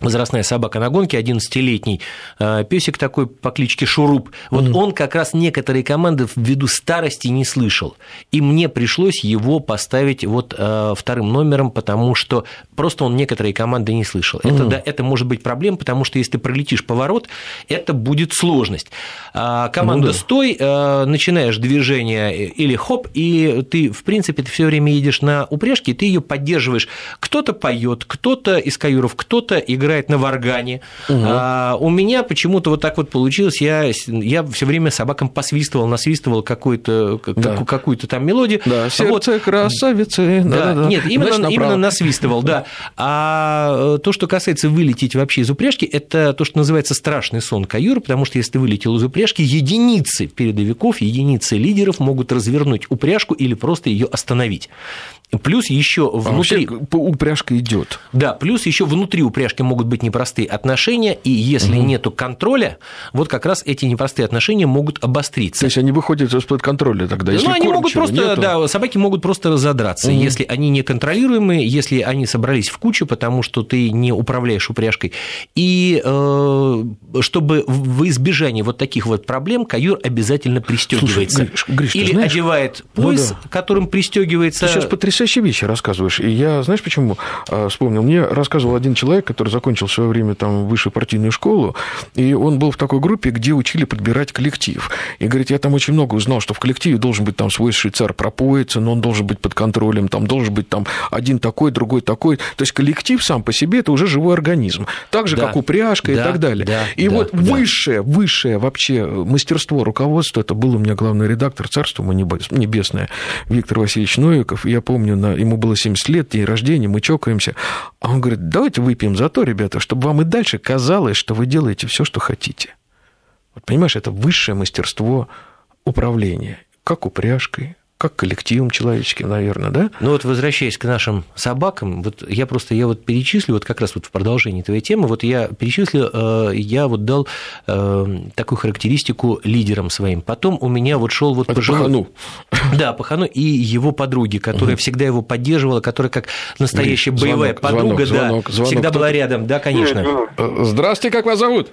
возрастная собака на гонке, 11-летний э, песик такой по кличке Шуруп. Вот mm. он как раз некоторые команды ввиду старости не слышал. И мне пришлось его поставить вот э, вторым номером, потому что просто он некоторые команды не слышал. Mm. Это, да, это может быть проблема, потому что если ты пролетишь поворот, это будет сложность. А команда да. «стой», э, начинаешь движение или хоп, и ты, в принципе, ты все время едешь на упряжке, и ты ее поддерживаешь. Кто-то поет, кто-то из каюров, кто-то играет играет на варгане. Угу. А, у меня почему-то вот так вот получилось. Я, я все время собакам посвистывал, насвистывал какую-то да. какую там мелодию. Да, сердце вот. красавицы. Да, да, да, Нет, именно, Значит, именно насвистывал, да. А э, то, что касается вылететь вообще из упряжки, это то, что называется страшный сон каюра, потому что если ты вылетел из упряжки, единицы передовиков, единицы лидеров могут развернуть упряжку или просто ее остановить. Плюс еще а внутри... А упряжка идет. Да, плюс еще внутри упряжки могут быть непростые отношения, и если угу. нету контроля, вот как раз эти непростые отношения могут обостриться. То есть они выходят из-под контроля тогда, если Ну, они могут просто, нету... да, собаки могут просто разодраться, угу. если они неконтролируемые, если они собрались в кучу, потому что ты не управляешь упряжкой. И э, чтобы в избежание вот таких вот проблем каюр обязательно пристегивается. Слушай, Гриш, Гриш, Или знаешь? одевает пояс, ну, да. которым пристегивается. Ты сейчас потрясаешь потрясающие вещи рассказываешь. И я, знаешь, почему а, вспомнил? Мне рассказывал один человек, который закончил в свое время там высшую партийную школу, и он был в такой группе, где учили подбирать коллектив. И говорит, я там очень много узнал, что в коллективе должен быть там свой швейцар пропоится, но он должен быть под контролем, там должен быть там один такой, другой такой. То есть коллектив сам по себе это уже живой организм. Так же, да. как упряжка да, и так далее. Да, и да, вот да. высшее, высшее вообще мастерство руководства, это был у меня главный редактор царства небесное Виктор Васильевич Новиков. Я помню, на, ему было 70 лет, день рождения, мы чокаемся. А он говорит, давайте выпьем за то, ребята, чтобы вам и дальше казалось, что вы делаете все, что хотите. Вот понимаешь, это высшее мастерство управления, как упряжкой, как коллективом человеческим, наверное, да? Ну вот возвращаясь к нашим собакам, вот я просто, я вот перечислю, вот как раз вот в продолжении твоей темы, вот я перечислю, э, я вот дал э, такую характеристику лидерам своим. Потом у меня вот шел вот пожилой... Пахану. Да, Пахану и его подруги, которая угу. всегда его поддерживала, которая как настоящая Гриш, боевая звонок, подруга, звонок, да, звонок, звонок, всегда была рядом, да, конечно. Здравствуйте, как вас зовут?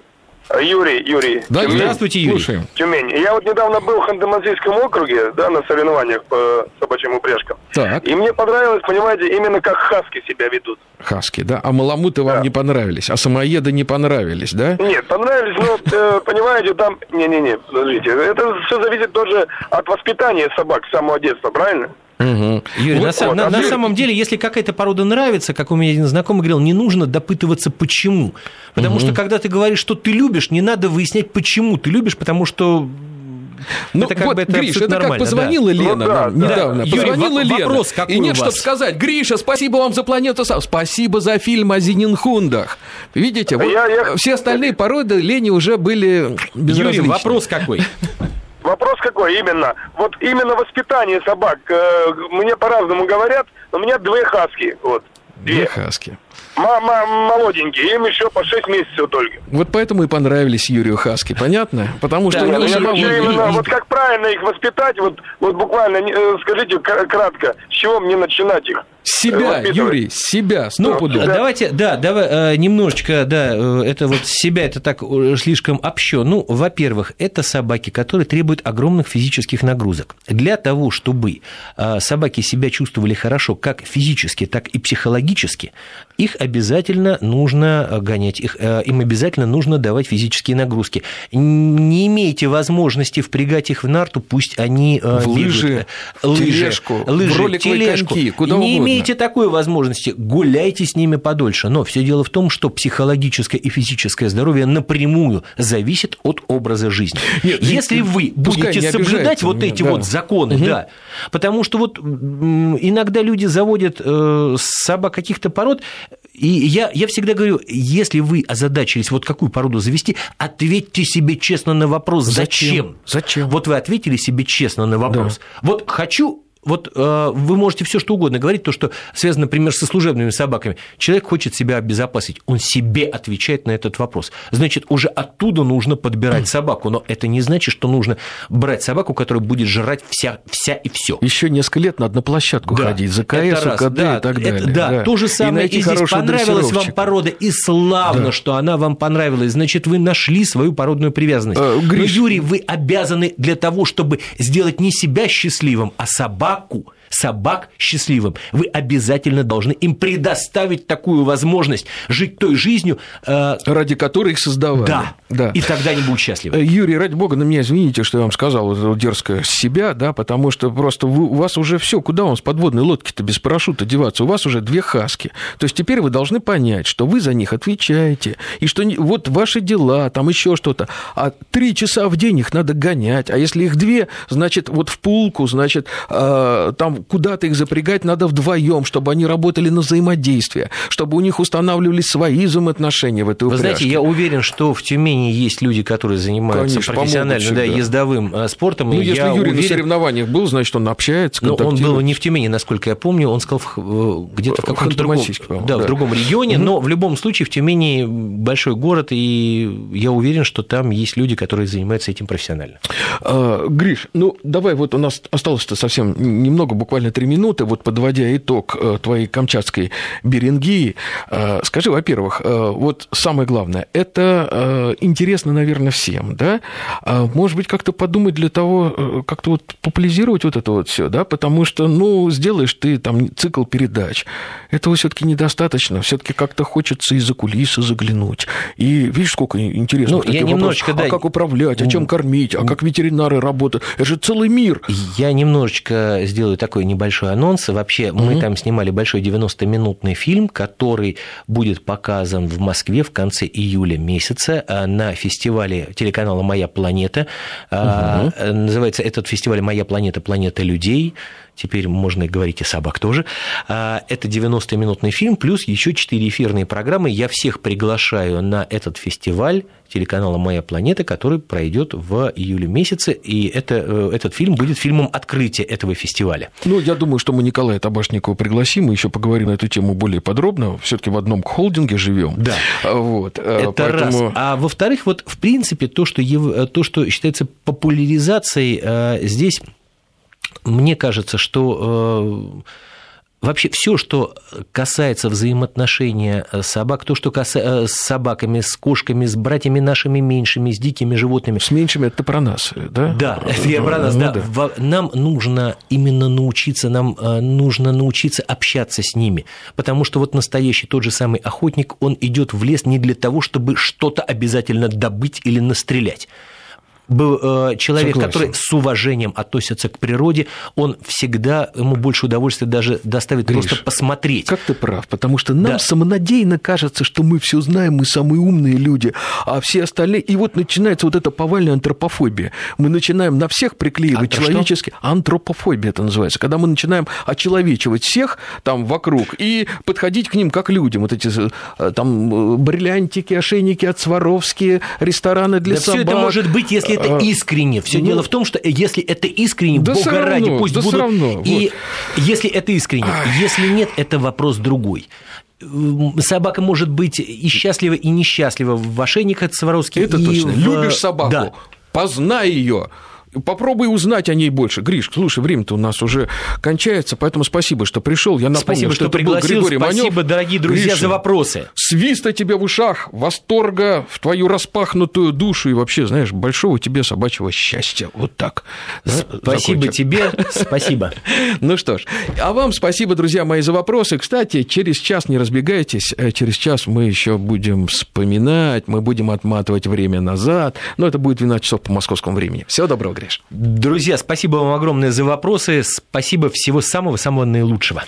Юрий, Юрий. Да, Тюмень. здравствуйте, Юрий. Слушаем. Тюмень. Я вот недавно был в Ханты-Мансийском округе, да, на соревнованиях по собачьим упряжкам. Так. И мне понравилось, понимаете, именно как хаски себя ведут. Хаски, да? А маламуты вам да. не понравились, а самоеды не понравились, да? Нет, понравились, но, э, понимаете, там... Не-не-не, подождите. Это все зависит тоже от воспитания собак с самого детства, правильно? Угу. Юрий, вот, на, вот, на, а на самом деле, если какая-то порода нравится, как у меня один знакомый говорил, не нужно допытываться, почему. Потому угу. что когда ты говоришь, что ты любишь, не надо выяснять, почему ты любишь, потому что ну, это как вот, бы это Гриш, это как позвонила да. Лена ну, да, нам да. недавно. Да. Позвонила Юрий, Лена. Вопрос какой И нет, чтобы сказать, Гриша, спасибо вам за планету сам. Спасибо за фильм о Зенинхундах. Видите, вот я, я... все остальные породы Лене уже были безразличны. Юрий, вопрос какой? Вопрос какой именно? Вот именно воспитание собак. Э, мне по-разному говорят, но у меня две хаски. Вот. Две, хаски. Мама молоденькие, им еще по 6 месяцев только. Вот поэтому и понравились Юрию Хаски, понятно? Потому что... Они именно, вот как правильно их воспитать, вот, вот буквально, э, скажите кратко, с чего мне начинать их? Себя, Юрий, себя, стопудово. Ну, давайте, да, давай э, немножечко, да, э, это вот себя, это так слишком общо. Ну, во-первых, это собаки, которые требуют огромных физических нагрузок. Для того, чтобы собаки себя чувствовали хорошо как физически, так и психологически, их обязательно нужно э, гонять, их, э, им обязательно нужно давать физические нагрузки. Не имеете возможности впрягать их в нарту, пусть они э, в лыжи, лыжи, тележку, лыжи, в ролик тележку. Коньки, куда не угодно. Имеете такой возможности, гуляйте с ними подольше. Но все дело в том, что психологическое и физическое здоровье напрямую зависит от образа жизни. Нет, Если вы будете соблюдать вот эти да. вот законы, угу. да, потому что вот иногда люди заводят собак каких-то пород, и я, я всегда говорю, если вы озадачились, вот какую породу завести, ответьте себе честно на вопрос, зачем? Зачем? зачем? Вот вы ответили себе честно на вопрос. Да. Вот хочу вот э, вы можете все что угодно говорить, то, что связано, например, со служебными собаками. Человек хочет себя обезопасить, он себе отвечает на этот вопрос. Значит, уже оттуда нужно подбирать собаку, но это не значит, что нужно брать собаку, которая будет жрать вся, вся и все. Еще несколько лет надо на площадку да, ходить, за КС, КД да, и так далее. Это, да, да, то же самое и, и здесь понравилась вам порода, и славно, да. что она вам понравилась, значит, вы нашли свою породную привязанность. Э, Гриш... Но, Юрий, вы обязаны для того, чтобы сделать не себя счастливым, а собаку собаку, собак счастливым. Вы обязательно должны им предоставить такую возможность жить той жизнью, э... ради которой их создавали. Да, да. И тогда они будут счастливы. Э, Юрий, ради бога, на меня извините, что я вам сказал дерзко себя, да, потому что просто вы, у вас уже все, куда вам с подводной лодки-то без парашюта деваться? У вас уже две хаски. То есть теперь вы должны понять, что вы за них отвечаете, и что вот ваши дела, там еще что-то. А три часа в день их надо гонять, а если их две, значит, вот в пулку, значит, э, там куда-то их запрягать надо вдвоем, чтобы они работали на взаимодействие, чтобы у них устанавливались свои взаимоотношения в этой упряжке. Вы знаете, я уверен, что в Тюмени есть люди, которые занимаются Конечно, профессионально да, ездовым э, спортом. Ну, если Юрий уверен... на соревнованиях был, значит, он общается, Но он был не в Тюмени, насколько я помню, он сказал э, где-то в каком-то другом, да, да. в другом регионе, но в любом случае в Тюмени большой город, и я уверен, что там есть люди, которые занимаются этим профессионально. А, Гриш, ну давай вот у нас осталось-то совсем немного, буквально три минуты, вот подводя итог э, твоей камчатской берингии, э, скажи, во-первых, вот самое главное, это интересно, наверное, всем, да? А может быть, как-то подумать для того, как-то вот популяризировать вот это вот все, да? Потому что, ну, сделаешь ты там цикл передач, этого все-таки недостаточно, все-таки как-то хочется из-за кулисы заглянуть. И видишь, сколько интересно. Ну, я немножечко, да. А как управлять, а чем кормить, а как ветеринары работают. Это же целый мир. Я немножечко сделаю такой небольшой анонс. Вообще, угу. мы там снимали большой 90-минутный фильм, который будет показан в Москве в конце июля месяца а, на фестивале телеканала «Моя планета». Угу. Называется этот фестиваль «Моя планета. Планета людей» теперь можно и говорить и собак тоже. А, это 90-минутный фильм, плюс еще 4 эфирные программы. Я всех приглашаю на этот фестиваль телеканала «Моя планета», который пройдет в июле месяце, и это, э, этот фильм будет фильмом открытия этого фестиваля. Ну, я думаю, что мы Николая Табашникова пригласим, мы еще поговорим на эту тему более подробно. Все-таки в одном холдинге живем. Да. Вот. Э, это Поэтому... раз. А во-вторых, вот в принципе то, что, то, что считается популяризацией э, здесь мне кажется, что э, вообще все, что касается взаимоотношения собак, то, что касается э, с собаками, с кошками, с братьями нашими меньшими, с дикими животными. С меньшими это про нас, да? Да, это я про нас, ну, да. да. Нам нужно именно научиться, нам э, нужно научиться общаться с ними, потому что вот настоящий тот же самый охотник, он идет в лес не для того, чтобы что-то обязательно добыть или настрелять э, человек, Согласен. который с уважением относится к природе, он всегда, ему больше удовольствия даже доставит Гриш, просто посмотреть. Как ты прав, потому что нам да. самонадеянно кажется, что мы все знаем, мы самые умные люди, а все остальные... И вот начинается вот эта повальная антропофобия. Мы начинаем на всех приклеивать а человеческий... Что? Антропофобия это называется. Когда мы начинаем очеловечивать всех там вокруг и подходить к ним как людям. Вот эти э, там э, бриллиантики, ошейники от Сваровски, рестораны для да собак. все это может быть, если это а, искренне. Все ну, дело в том, что если это искренне, да Бога равно, ради, пусть да будут. Равно, и вот. если это искренне, Ай. если нет, это вопрос другой собака может быть и счастлива, и несчастлива в ошейниках Сваровски. Это и точно. В... Любишь собаку, да. познай ее попробуй узнать о ней больше. Гриш, слушай, время-то у нас уже кончается, поэтому спасибо, что пришел. Я напомню, спасибо, что, что пригласил. Григорий спасибо, Манёв. дорогие друзья, Гриша, за вопросы. Свиста тебе в ушах, восторга в твою распахнутую душу и вообще, знаешь, большого тебе собачьего счастья. Вот так. Спасибо Закончим. тебе, спасибо. Ну что ж, а вам спасибо, друзья мои, за вопросы. Кстати, через час не разбегайтесь, э, через час мы еще будем вспоминать, мы будем отматывать время назад, но это будет 12 часов по московскому времени. Всего доброго, Гриш. Друзья, спасибо вам огромное за вопросы. Спасибо всего самого-самого наилучшего.